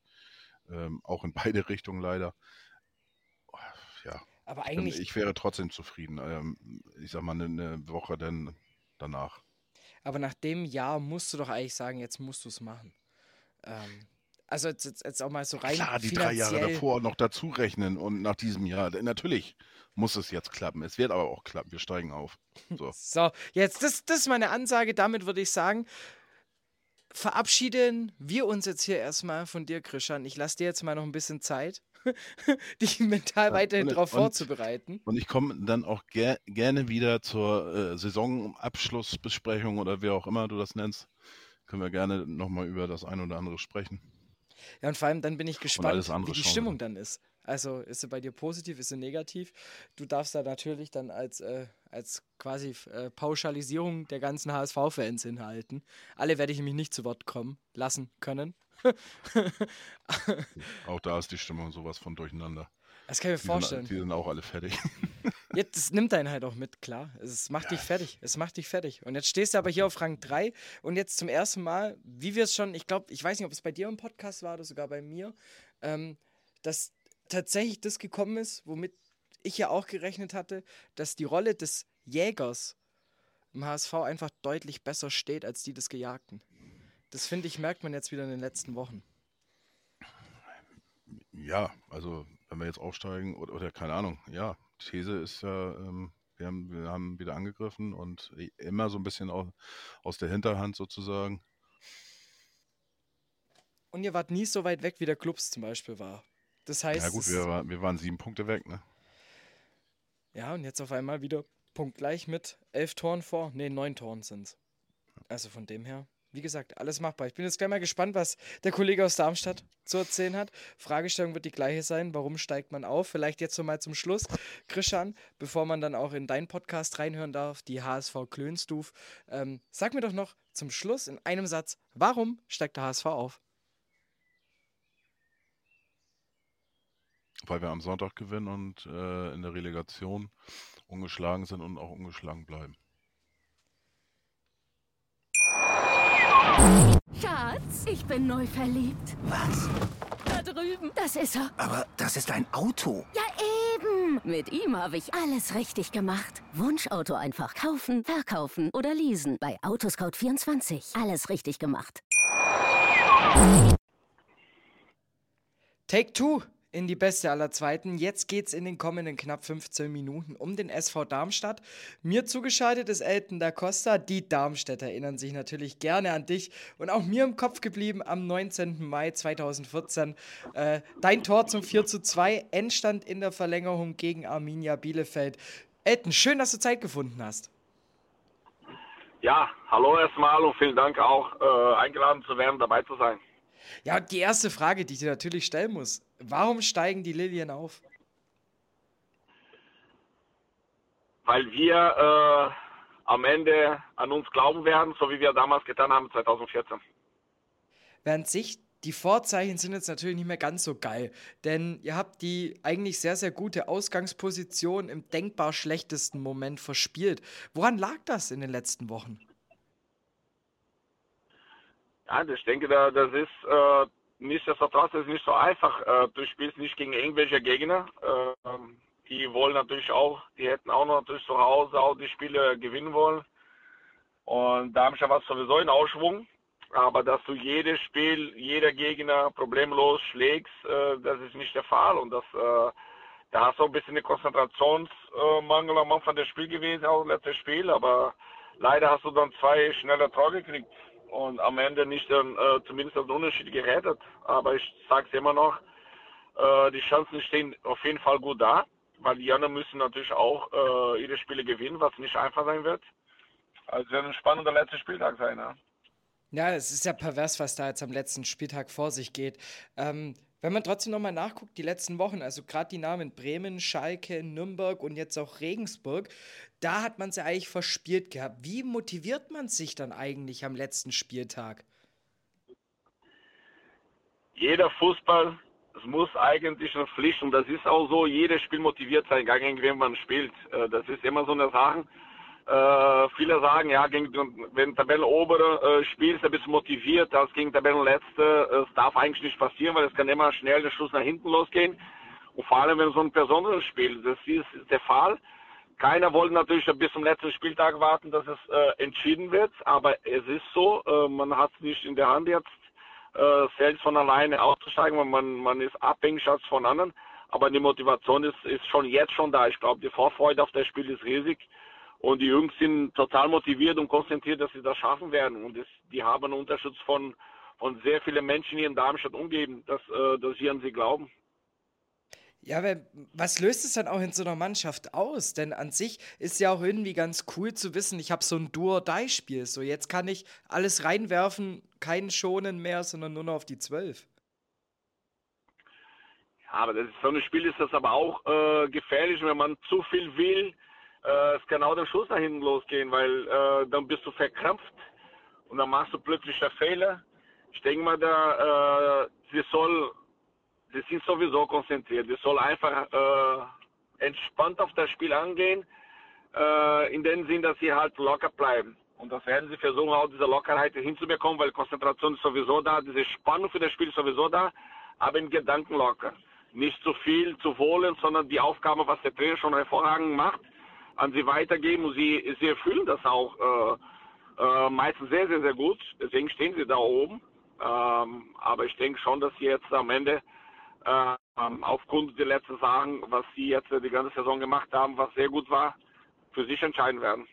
ähm, auch in beide [laughs] Richtungen leider. Ja. Aber eigentlich. Ich wäre trotzdem zufrieden. Ähm, ich sag mal, eine Woche dann danach. Aber nach dem Jahr musst du doch eigentlich sagen, jetzt musst du es machen. Ähm, also jetzt, jetzt, jetzt, auch mal so rein. Klar, die drei Jahre davor noch dazu rechnen und nach diesem Jahr. Natürlich muss es jetzt klappen. Es wird aber auch klappen. Wir steigen auf. So, [laughs] so jetzt, das, das ist meine Ansage. Damit würde ich sagen, verabschieden wir uns jetzt hier erstmal von dir, Christian. Ich lasse dir jetzt mal noch ein bisschen Zeit, [laughs] dich mental weiterhin darauf vorzubereiten. Und ich komme dann auch ger gerne wieder zur äh, Saisonabschlussbesprechung oder wie auch immer du das nennst. Können wir gerne nochmal über das ein oder andere sprechen. Ja, und vor allem dann bin ich gespannt, wie die Stimmung dann ist. Also ist sie bei dir positiv, ist sie negativ? Du darfst da natürlich dann als, äh, als quasi äh, Pauschalisierung der ganzen HSV-Fans hinhalten. Alle werde ich nämlich nicht zu Wort kommen lassen können. [laughs] auch da ist die Stimmung sowas von durcheinander. Das kann ich mir die vorstellen. Sind, die sind auch alle fertig. [laughs] Jetzt das nimmt einen halt auch mit, klar. Es macht dich fertig. Es macht dich fertig. Und jetzt stehst du aber hier auf Rang 3 und jetzt zum ersten Mal, wie wir es schon, ich glaube, ich weiß nicht, ob es bei dir im Podcast war oder sogar bei mir, ähm, dass tatsächlich das gekommen ist, womit ich ja auch gerechnet hatte, dass die Rolle des Jägers im HSV einfach deutlich besser steht als die des Gejagten. Das finde ich, merkt man jetzt wieder in den letzten Wochen. Ja, also wenn wir jetzt aufsteigen oder, oder keine Ahnung, ja, These ist ja, ähm, wir, haben, wir haben wieder angegriffen und immer so ein bisschen aus, aus der Hinterhand sozusagen. Und ihr wart nie so weit weg, wie der Clubs zum Beispiel war. Das heißt. Ja, gut, wir, war, wir waren sieben Punkte weg, ne? Ja, und jetzt auf einmal wieder punktgleich mit elf Toren vor. Ne, neun Toren sind es. Also von dem her wie gesagt, alles machbar. Ich bin jetzt gleich mal gespannt, was der Kollege aus Darmstadt zu erzählen hat. Fragestellung wird die gleiche sein. Warum steigt man auf? Vielleicht jetzt so mal zum Schluss, Christian, bevor man dann auch in deinen Podcast reinhören darf, die HSV Klönstuf. Ähm, sag mir doch noch zum Schluss in einem Satz, warum steigt der HSV auf? Weil wir am Sonntag gewinnen und äh, in der Relegation ungeschlagen sind und auch ungeschlagen bleiben. Schatz, ich bin neu verliebt. Was? Da drüben. Das ist er. Aber das ist ein Auto. Ja, eben. Mit ihm habe ich alles richtig gemacht. Wunschauto einfach kaufen, verkaufen oder leasen. Bei Autoscout24. Alles richtig gemacht. Take two in die beste aller Zweiten. Jetzt geht es in den kommenden knapp 15 Minuten um den SV Darmstadt. Mir zugeschaltet ist Elton da Costa. Die Darmstädter erinnern sich natürlich gerne an dich und auch mir im Kopf geblieben am 19. Mai 2014. Äh, dein Tor zum 4 zu 2, Endstand in der Verlängerung gegen Arminia Bielefeld. Elton, schön, dass du Zeit gefunden hast. Ja, hallo erstmal und vielen Dank auch, äh, eingeladen zu werden, dabei zu sein. Ja, die erste Frage, die ich dir natürlich stellen muss: Warum steigen die Lilien auf? Weil wir äh, am Ende an uns glauben werden, so wie wir damals getan haben 2014. Während sich die Vorzeichen sind jetzt natürlich nicht mehr ganz so geil, denn ihr habt die eigentlich sehr, sehr gute Ausgangsposition im denkbar schlechtesten Moment verspielt. Woran lag das in den letzten Wochen? Ja, ich denke, das ist äh, nichtsdestotrotz ist nicht so einfach. Äh, du spielst nicht gegen irgendwelche Gegner. Äh, die wollen natürlich auch, die hätten auch noch natürlich zu Hause auch die Spiele gewinnen wollen. Und Darmstadt war sowieso in Ausschwung. Aber dass du jedes Spiel, jeder Gegner problemlos schlägst, äh, das ist nicht der Fall. Und das, äh, da hast du ein bisschen eine Konzentrationsmangel am Anfang des Spiels gewesen, auch letztes Spiel. Aber leider hast du dann zwei schnelle Tore gekriegt und am Ende nicht äh, zumindest den Unterschied gerettet. Aber ich sage es immer noch, äh, die Chancen stehen auf jeden Fall gut da, weil die anderen müssen natürlich auch äh, ihre Spiele gewinnen, was nicht einfach sein wird. Also es wird ein spannender letzter Spieltag sein. Ja. Ja, es ist ja pervers, was da jetzt am letzten Spieltag vor sich geht. Ähm, wenn man trotzdem nochmal nachguckt, die letzten Wochen, also gerade die Namen Bremen, Schalke, Nürnberg und jetzt auch Regensburg, da hat man es ja eigentlich verspielt gehabt. Wie motiviert man sich dann eigentlich am letzten Spieltag? Jeder Fußball, es muss eigentlich eine Pflicht und das ist auch so, jedes Spiel motiviert sein, gar gegen wen man spielt. Äh, das ist immer so eine Sache. Äh, viele sagen, ja, gegen, wenn Tabellenobere äh, spielst, dann bist du motiviert als gegen Tabellenletzte. Es darf eigentlich nicht passieren, weil es kann immer schnell der Schuss nach hinten losgehen. Und vor allem, wenn so ein besonderes Spiel, das ist, ist der Fall. Keiner wollte natürlich bis zum letzten Spieltag warten, dass es äh, entschieden wird, aber es ist so, äh, man hat es nicht in der Hand jetzt, äh, selbst von alleine auszusteigen, weil man, man ist abhängig als von anderen. Aber die Motivation ist, ist schon jetzt schon da. Ich glaube, die Vorfreude auf das Spiel ist riesig. Und die Jungs sind total motiviert und konzentriert, dass sie das schaffen werden. Und das, die haben einen Unterschutz von, von sehr vielen Menschen hier in Darmstadt umgeben, dass, äh, dass sie an sie glauben. Ja, aber was löst es dann auch in so einer Mannschaft aus? Denn an sich ist ja auch irgendwie ganz cool zu wissen, ich habe so ein Duo-Die-Spiel. So, jetzt kann ich alles reinwerfen, keinen schonen mehr, sondern nur noch auf die Zwölf. Ja, aber das ist, so ein Spiel ist das aber auch äh, gefährlich, wenn man zu viel will äh, es kann auch der Schuss nach hinten losgehen, weil äh, dann bist du verkrampft und dann machst du plötzlich einen Fehler. Ich denke mal, da, äh, sie soll, sie sind sowieso konzentriert. Sie soll einfach äh, entspannt auf das Spiel angehen, äh, in dem Sinn, dass sie halt locker bleiben. Und das werden sie versuchen, auch diese Lockerheit hinzubekommen, weil Konzentration ist sowieso da, diese Spannung für das Spiel ist sowieso da, aber in Gedanken locker. Nicht zu viel zu wollen, sondern die Aufgabe, was der Trainer schon hervorragend macht, an sie weitergeben und sie, sie erfüllen das auch äh, äh, meistens sehr, sehr, sehr gut. Deswegen stehen sie da oben. Ähm, aber ich denke schon, dass sie jetzt am Ende äh, aufgrund der letzten Sachen, was sie jetzt die ganze Saison gemacht haben, was sehr gut war, für sich entscheiden werden.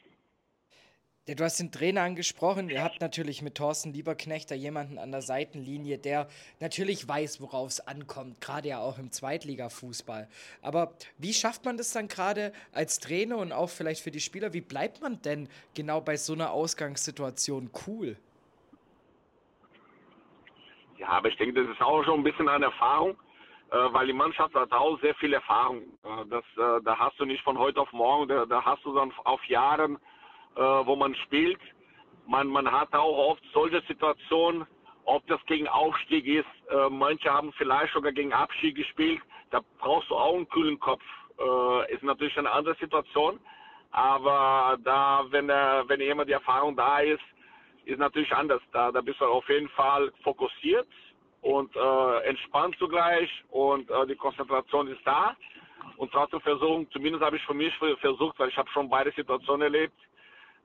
Ja, du hast den Trainer angesprochen. Ihr habt natürlich mit Thorsten Lieberknecht da jemanden an der Seitenlinie, der natürlich weiß, worauf es ankommt, gerade ja auch im Zweitligafußball. Aber wie schafft man das dann gerade als Trainer und auch vielleicht für die Spieler? Wie bleibt man denn genau bei so einer Ausgangssituation cool? Ja, aber ich denke, das ist auch schon ein bisschen eine Erfahrung, äh, weil die Mannschaft hat auch sehr viel Erfahrung. Äh, das, äh, da hast du nicht von heute auf morgen, da hast du dann auf Jahren äh, wo man spielt. Man, man hat auch oft solche Situationen, ob das gegen Aufstieg ist. Äh, manche haben vielleicht sogar gegen Abstieg gespielt. Da brauchst du auch einen kühlen Kopf. Äh, ist natürlich eine andere Situation. Aber da, wenn, der, wenn jemand die Erfahrung da ist, ist natürlich anders. Da, da bist du auf jeden Fall fokussiert und äh, entspannt zugleich und äh, die Konzentration ist da. Und trotzdem versuchen, zumindest habe ich für mich versucht, weil ich habe schon beide Situationen erlebt,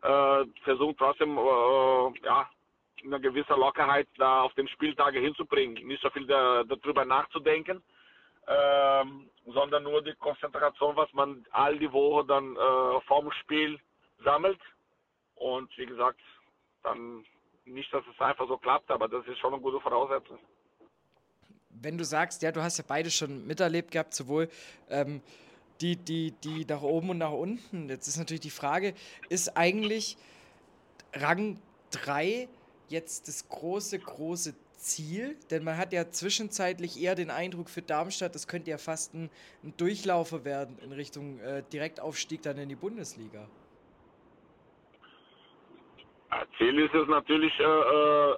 äh, versuchen trotzdem äh, ja, eine gewisse Lockerheit da auf den Spieltage hinzubringen. Nicht so viel da, darüber nachzudenken, ähm, sondern nur die Konzentration, was man all die Woche dann äh, vorm Spiel sammelt. Und wie gesagt, dann nicht, dass es einfach so klappt, aber das ist schon eine gute Voraussetzung. Wenn du sagst, ja, du hast ja beide schon miterlebt gehabt, sowohl ähm, die, die, die nach oben und nach unten. Jetzt ist natürlich die Frage, ist eigentlich Rang 3 jetzt das große, große Ziel? Denn man hat ja zwischenzeitlich eher den Eindruck für Darmstadt, das könnte ja fast ein, ein Durchlaufer werden in Richtung äh, Direktaufstieg dann in die Bundesliga. Ziel ist es natürlich, äh, äh,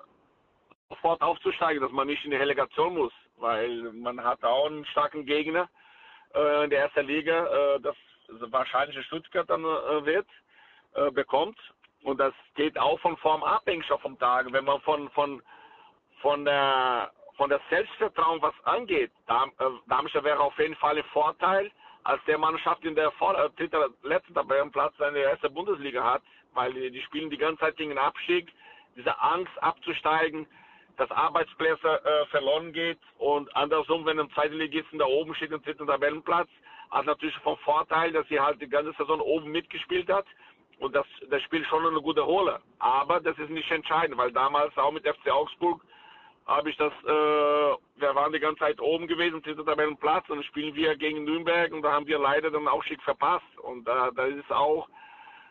sofort aufzusteigen, dass man nicht in die Relegation muss, weil man hat auch einen starken Gegner äh, in der ersten Liga, äh, das wahrscheinlich Stuttgart dann äh, wird, äh, bekommt. Und das geht auch von Form abhängig vom Tag. Wenn man von, von, von der von der Selbstvertrauen was angeht, Darm, äh, Darmstadt wäre auf jeden Fall ein Vorteil, als der Mannschaft in der vor, äh, letzten Tabellenplatz in der ersten Bundesliga hat, weil die, die spielen die ganze Zeit gegen den Abstieg, diese Angst abzusteigen, dass Arbeitsplätze äh, verloren geht und andersrum, wenn ein Zweitligisten da oben steht im dritten Tabellenplatz, hat natürlich vom Vorteil, dass sie halt die ganze Saison oben mitgespielt hat und das, das spielt schon eine gute Rolle. Aber das ist nicht entscheidend, weil damals auch mit FC Augsburg habe ich das, äh, wir waren die ganze Zeit oben gewesen, dritter Tabellenplatz und spielen wir gegen Nürnberg und da haben wir leider dann auch schick verpasst und äh, da ist auch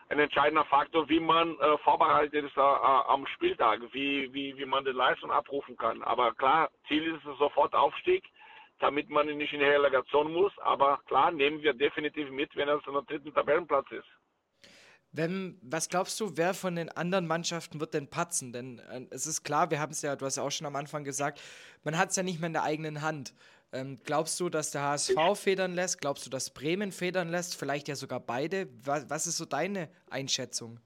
ein entscheidender Faktor, wie man äh, vorbereitet ist äh, am Spieltag, wie, wie, wie man die Leistung abrufen kann. Aber klar, Ziel ist es sofort Aufstieg, damit man nicht in die Relegation muss. Aber klar, nehmen wir definitiv mit, wenn es der dritten Tabellenplatz ist. Wenn, was glaubst du, wer von den anderen Mannschaften wird denn patzen? Denn äh, es ist klar, wir haben es ja, du hast ja auch schon am Anfang gesagt, man hat es ja nicht mehr in der eigenen Hand. Ähm, glaubst du, dass der HSV federn lässt? Glaubst du, dass Bremen federn lässt? Vielleicht ja sogar beide. Was, was ist so deine Einschätzung?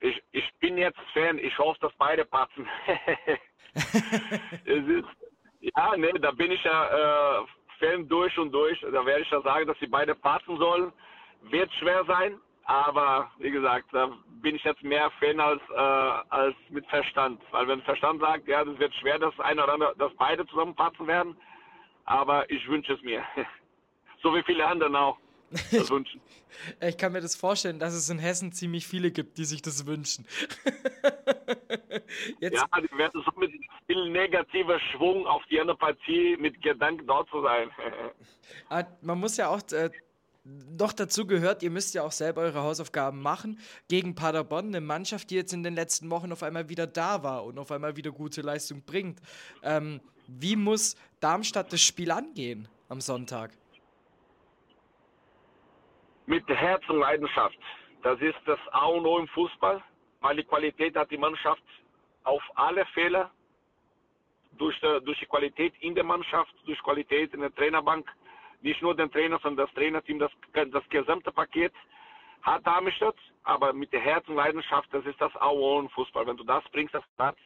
Ich, ich bin jetzt Fan. Ich hoffe, dass beide patzen. [laughs] ist, ja, ne, da bin ich ja äh, Fan durch und durch. Da werde ich ja sagen, dass sie beide patzen sollen. Wird schwer sein, aber wie gesagt, da bin ich jetzt mehr Fan als, äh, als mit Verstand. Weil wenn Verstand sagt, ja, das wird schwer, dass eine oder andere, dass beide zusammenpassen werden. Aber ich wünsche es mir. [laughs] so wie viele andere auch. Das [laughs] wünschen. ich kann mir das vorstellen, dass es in Hessen ziemlich viele gibt, die sich das wünschen. [laughs] Jetzt. Ja, die werden so mit viel negativer Schwung auf die andere Partie mit Gedanken dort zu sein. Ah, man muss ja auch äh, noch dazu gehört, ihr müsst ja auch selber eure Hausaufgaben machen. Gegen Paderborn, eine Mannschaft, die jetzt in den letzten Wochen auf einmal wieder da war und auf einmal wieder gute Leistung bringt. Ähm, wie muss Darmstadt das Spiel angehen am Sonntag? Mit Herz und Leidenschaft. Das ist das A und O im Fußball, weil die Qualität hat die Mannschaft auf alle Fälle. Durch die, durch die Qualität in der Mannschaft, durch Qualität in der Trainerbank, nicht nur den Trainer, sondern das Trainerteam, das, das gesamte Paket hat Darmstadt, aber mit der Herz und Leidenschaft, das ist das Auer Fußball. Wenn du das bringst, das Platz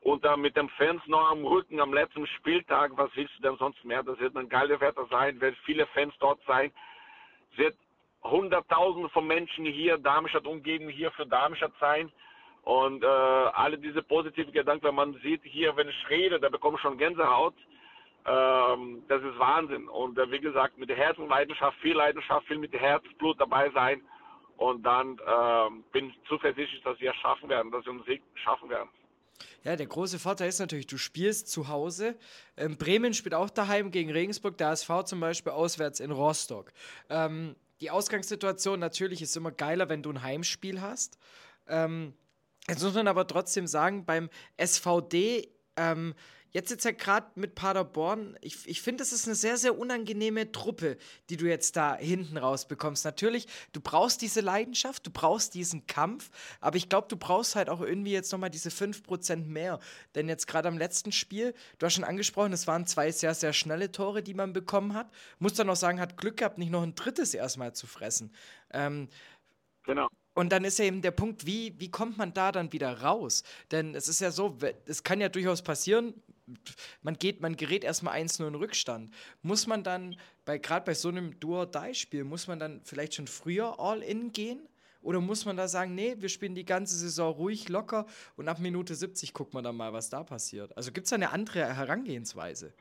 und dann mit den Fans noch am Rücken am letzten Spieltag, was willst du denn sonst mehr? Das wird ein geiles Wetter sein, wird viele Fans dort sein, wird Hunderttausende von Menschen hier Darmstadt umgeben, hier für Darmstadt sein. Und äh, alle diese positiven Gedanken, wenn man sieht hier, wenn ich rede, da bekomme ich schon Gänsehaut. Ähm, das ist Wahnsinn. Und äh, wie gesagt, mit der Herz und Leidenschaft, viel Leidenschaft, viel mit dem Herzblut dabei sein. Und dann ähm, bin ich zuversichtlich, dass wir es schaffen werden, dass wir Sieg schaffen werden. Ja, der große Vorteil ist natürlich, du spielst zu Hause. Ähm, Bremen spielt auch daheim gegen Regensburg, der SV zum Beispiel auswärts in Rostock. Ähm, die Ausgangssituation natürlich ist immer geiler, wenn du ein Heimspiel hast. Ähm, jetzt muss man aber trotzdem sagen, beim SVD, ähm, jetzt jetzt ja gerade mit Paderborn, ich, ich finde, das ist eine sehr, sehr unangenehme Truppe, die du jetzt da hinten rausbekommst. Natürlich, du brauchst diese Leidenschaft, du brauchst diesen Kampf, aber ich glaube, du brauchst halt auch irgendwie jetzt nochmal diese 5% mehr. Denn jetzt gerade am letzten Spiel, du hast schon angesprochen, es waren zwei sehr, sehr schnelle Tore, die man bekommen hat. Muss dann auch sagen, hat Glück gehabt, nicht noch ein drittes erstmal zu fressen. Ähm, genau. Und dann ist ja eben der Punkt, wie, wie kommt man da dann wieder raus? Denn es ist ja so, es kann ja durchaus passieren, man geht, man gerät erstmal 1-0 in Rückstand. Muss man dann, bei, gerade bei so einem Duo-Die-Spiel, muss man dann vielleicht schon früher All-In gehen? Oder muss man da sagen, nee, wir spielen die ganze Saison ruhig, locker und ab Minute 70 guckt man dann mal, was da passiert? Also gibt es da eine andere Herangehensweise?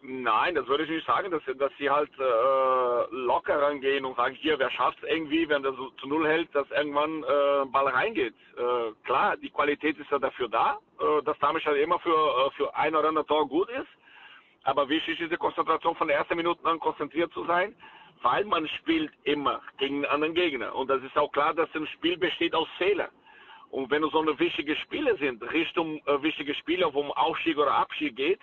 Nein, das würde ich nicht sagen, dass, dass sie halt äh, locker rangehen und sagen, hier, wer schafft es irgendwie, wenn der zu Null hält, dass irgendwann äh, Ball reingeht. Äh, klar, die Qualität ist ja dafür da, äh, dass damit halt immer für, äh, für ein oder andere Tor gut ist. Aber wichtig ist die Konzentration von der ersten Minute an konzentriert zu sein, weil man spielt immer gegen einen anderen Gegner. Und das ist auch klar, dass ein Spiel besteht aus Fehlern. Und wenn es so eine wichtige Spiele sind, Richtung äh, wichtige Spiele, wo um Aufstieg oder Abstieg geht,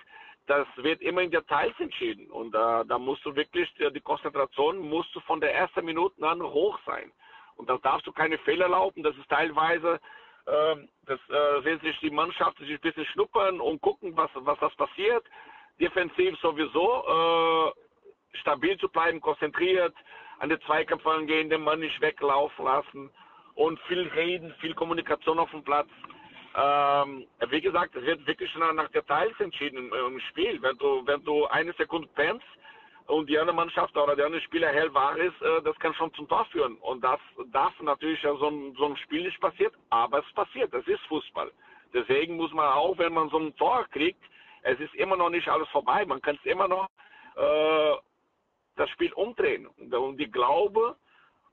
das wird immer in Details entschieden. Und äh, da musst du wirklich, die Konzentration musst du von der ersten Minute an hoch sein. Und da darfst du keine Fehler laufen. Das ist teilweise, äh, das äh, will sich die Mannschaft sich ein bisschen schnuppern und gucken, was, was das passiert. Defensiv sowieso äh, stabil zu bleiben, konzentriert, an den Zweikampf angehen, den Mann nicht weglaufen lassen und viel reden, viel Kommunikation auf dem Platz. Ähm, wie gesagt, es wird wirklich nach Details entschieden im Spiel. Wenn du, wenn du eine Sekunde pennst und die andere Mannschaft oder der andere Spieler hellwach ist, äh, das kann schon zum Tor führen. Und das darf natürlich ja so ein, so ein Spiel nicht passieren, aber es passiert. Das ist Fußball. Deswegen muss man auch, wenn man so ein Tor kriegt, es ist immer noch nicht alles vorbei. Man kann es immer noch äh, das Spiel umdrehen. Und die Glaube,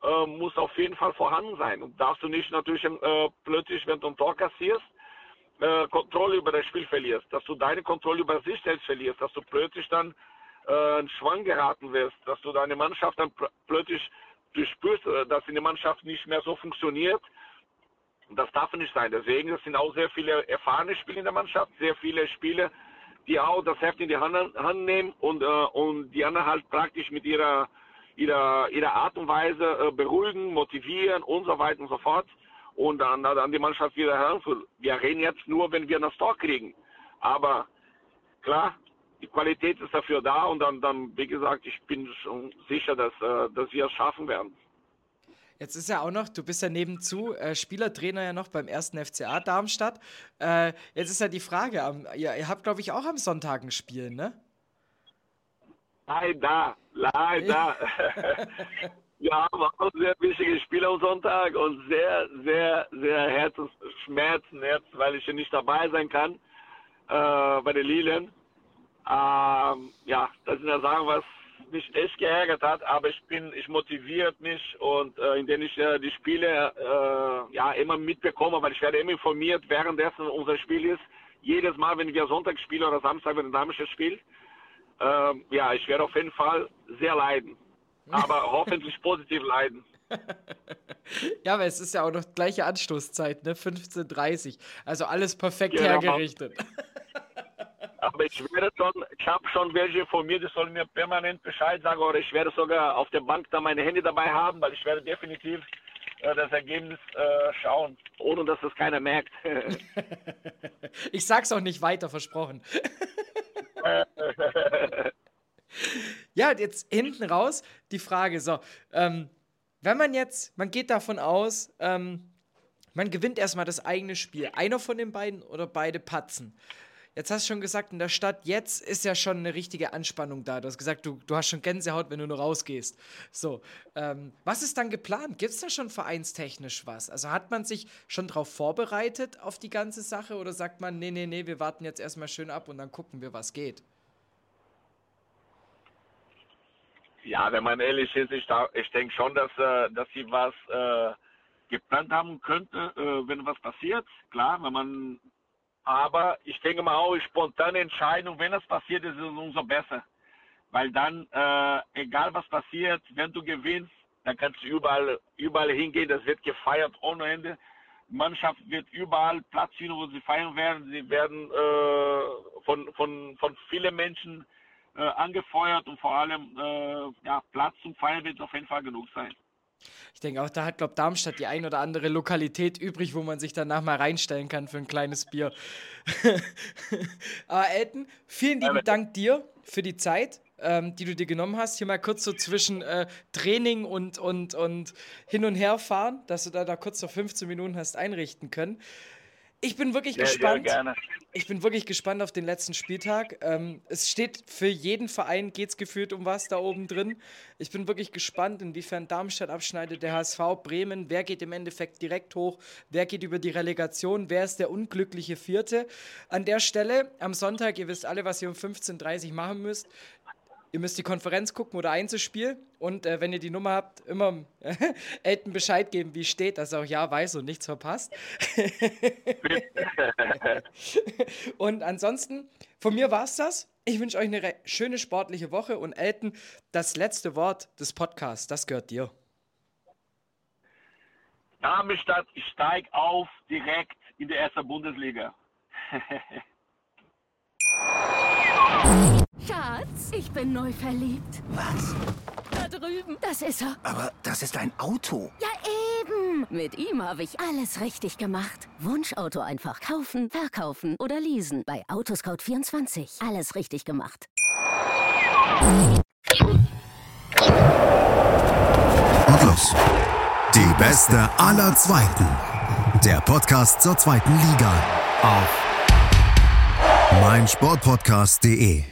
äh, muss auf jeden Fall vorhanden sein. Und darfst du nicht natürlich äh, plötzlich, wenn du ein Tor kassierst, äh, Kontrolle über das Spiel verlierst, dass du deine Kontrolle über sich selbst verlierst, dass du plötzlich dann äh, in Schwang geraten wirst, dass du deine Mannschaft dann pl plötzlich du spürst, äh, dass in der Mannschaft nicht mehr so funktioniert. Das darf nicht sein. Deswegen sind auch sehr viele erfahrene Spieler in der Mannschaft, sehr viele Spieler, die auch das Heft in die Hand, Hand nehmen und, äh, und die anderen halt praktisch mit ihrer ihrer, ihrer Art und Weise äh, beruhigen, motivieren und so weiter und so fort. Und dann, dann die Mannschaft wieder heranführen. Wir reden jetzt nur, wenn wir das Tor kriegen. Aber klar, die Qualität ist dafür da und dann, dann wie gesagt, ich bin schon sicher, dass, äh, dass wir es schaffen werden. Jetzt ist ja auch noch, du bist ja nebenzu äh, Spielertrainer ja noch beim ersten FCA Darmstadt. Äh, jetzt ist ja die Frage, am, ihr, ihr habt, glaube ich, auch am Sonntag ein Spiel, ne? Leider, leider. [laughs] [laughs] Wir haben auch sehr wichtige Spiele am Sonntag und sehr, sehr, sehr Herzensschmerzen jetzt, weil ich hier nicht dabei sein kann äh, bei den Lilien. Ähm, ja, das sind ja Sachen, was mich echt geärgert hat, aber ich bin, ich motiviert mich und äh, indem ich äh, die Spiele äh, ja immer mitbekomme, weil ich werde immer informiert, währenddessen unser Spiel ist. Jedes Mal, wenn wir Sonntag spielen oder Samstag, wenn ein Damisches spielt, ähm, ja, ich werde auf jeden Fall sehr leiden. Aber hoffentlich positiv leiden. [laughs] ja, aber es ist ja auch noch gleiche Anstoßzeit, ne? 15.30 Also alles perfekt genau. hergerichtet. [laughs] aber ich werde schon, ich habe schon welche von mir, die sollen mir permanent Bescheid sagen oder ich werde sogar auf der Bank da meine Handy dabei haben, weil ich werde definitiv äh, das Ergebnis äh, schauen, ohne dass es keiner merkt. [laughs] ich sag's auch nicht weiter, versprochen. Ja, jetzt hinten raus die Frage, so, ähm, wenn man jetzt, man geht davon aus, ähm, man gewinnt erstmal das eigene Spiel. Einer von den beiden oder beide patzen. Jetzt hast du schon gesagt, in der Stadt jetzt ist ja schon eine richtige Anspannung da. Du hast gesagt, du, du hast schon Gänsehaut, wenn du nur rausgehst. So, ähm, was ist dann geplant? Gibt es da schon vereinstechnisch was? Also hat man sich schon darauf vorbereitet auf die ganze Sache oder sagt man, nee, nee, nee, wir warten jetzt erstmal schön ab und dann gucken wir, was geht? Ja, wenn man ehrlich ist, ich, ich denke schon, dass, äh, dass sie was äh, geplant haben könnte, äh, wenn was passiert. Klar, wenn man aber ich denke mal auch, spontane Entscheidung, wenn das passiert, ist es umso besser. Weil dann, äh, egal was passiert, wenn du gewinnst, dann kannst du überall, überall hingehen. Das wird gefeiert ohne Ende. Die Mannschaft wird überall Platz finden, wo sie feiern werden. Sie werden äh, von, von, von vielen Menschen äh, angefeuert und vor allem äh, ja, Platz zum Feiern wird auf jeden Fall genug sein. Ich denke auch, da hat, glaube Darmstadt die ein oder andere Lokalität übrig, wo man sich danach mal reinstellen kann für ein kleines Bier. [laughs] Aber Elton, vielen lieben Dank dir für die Zeit, ähm, die du dir genommen hast. Hier mal kurz so zwischen äh, Training und, und, und hin und her fahren, dass du da, da kurz noch 15 Minuten hast einrichten können. Ich bin wirklich Sehr, gespannt. gerne. Ich bin wirklich gespannt auf den letzten Spieltag. Ähm, es steht für jeden Verein, geht es gefühlt um was da oben drin. Ich bin wirklich gespannt, inwiefern Darmstadt abschneidet, der HSV, Bremen. Wer geht im Endeffekt direkt hoch? Wer geht über die Relegation? Wer ist der unglückliche Vierte? An der Stelle, am Sonntag, ihr wisst alle, was ihr um 15.30 Uhr machen müsst. Ihr müsst die Konferenz gucken oder Einzelspiel. Und äh, wenn ihr die Nummer habt, immer [laughs] Elton Bescheid geben, wie steht, dass er auch ja weiß und nichts verpasst. [laughs] und ansonsten, von mir war es das. Ich wünsche euch eine schöne sportliche Woche und Elton, das letzte Wort des Podcasts, das gehört dir. Darmstadt steigt auf direkt in die erste Bundesliga. [laughs] Schatz, ich bin neu verliebt. Was? Da drüben. Das ist er. Aber das ist ein Auto. Ja, eben. Mit ihm habe ich alles richtig gemacht. Wunschauto einfach kaufen, verkaufen oder leasen. Bei Autoscout24. Alles richtig gemacht. Und los. Die beste aller Zweiten. Der Podcast zur zweiten Liga. Auf meinsportpodcast.de.